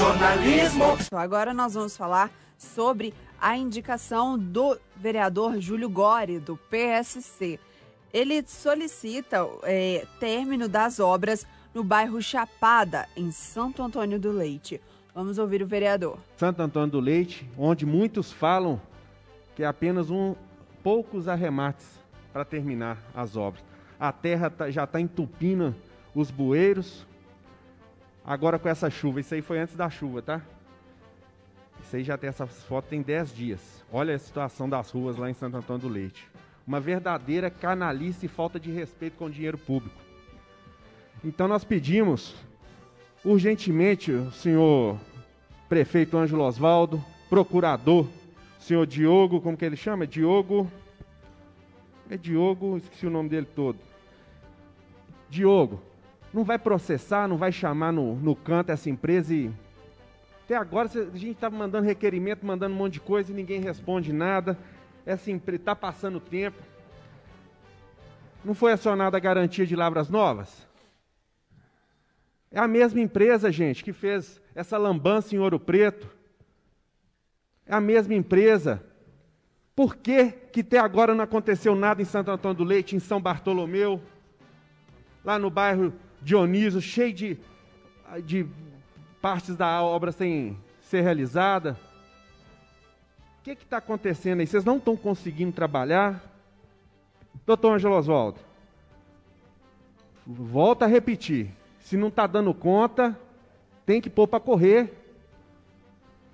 jornalismo. Agora nós vamos falar sobre a indicação do vereador Júlio Gore, do PSC. Ele solicita é, término das obras no bairro Chapada, em Santo Antônio do Leite. Vamos ouvir o vereador. Santo Antônio do Leite, onde muitos falam que é apenas um poucos arremates para terminar as obras. A terra tá, já está entupindo os bueiros. Agora com essa chuva, isso aí foi antes da chuva, tá? Isso aí já tem essa foto tem 10 dias. Olha a situação das ruas lá em Santo Antônio do Leite. Uma verdadeira canalice e falta de respeito com o dinheiro público. Então nós pedimos urgentemente o senhor prefeito Ângelo Osvaldo, procurador, senhor Diogo, como que ele chama? Diogo. É Diogo, esqueci o nome dele todo. Diogo, não vai processar, não vai chamar no, no canto essa empresa e. Até agora a gente estava mandando requerimento, mandando um monte de coisa e ninguém responde nada. Essa empresa está passando tempo. Não foi acionada a garantia de Lavras Novas? É a mesma empresa, gente, que fez essa lambança em Ouro Preto. É a mesma empresa. Por que, que até agora não aconteceu nada em Santo Antônio do Leite, em São Bartolomeu, lá no bairro Dionísio, cheio de, de partes da obra sem ser realizada? O que está acontecendo aí? Vocês não estão conseguindo trabalhar? Doutor Angelo Oswaldo, volta a repetir. Se não está dando conta, tem que pôr para correr.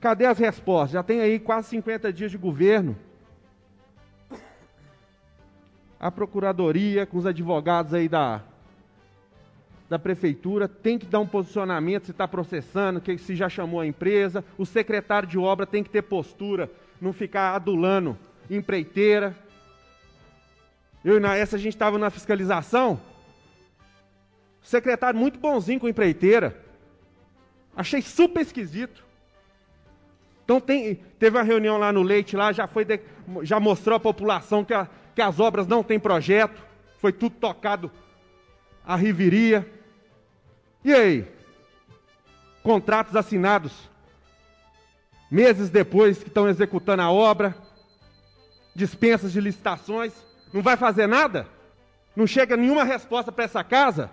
Cadê as respostas? Já tem aí quase 50 dias de governo. A procuradoria, com os advogados aí da, da prefeitura, tem que dar um posicionamento se está processando, que se já chamou a empresa. O secretário de obra tem que ter postura, não ficar adulando empreiteira. Eu e na essa a gente estava na fiscalização. Secretário muito bonzinho com empreiteira. Achei super esquisito. Então tem, teve uma reunião lá no Leite, lá já foi de, já mostrou à população que, a, que as obras não têm projeto, foi tudo tocado a riveria. E aí? Contratos assinados meses depois que estão executando a obra, dispensas de licitações, não vai fazer nada? Não chega nenhuma resposta para essa casa?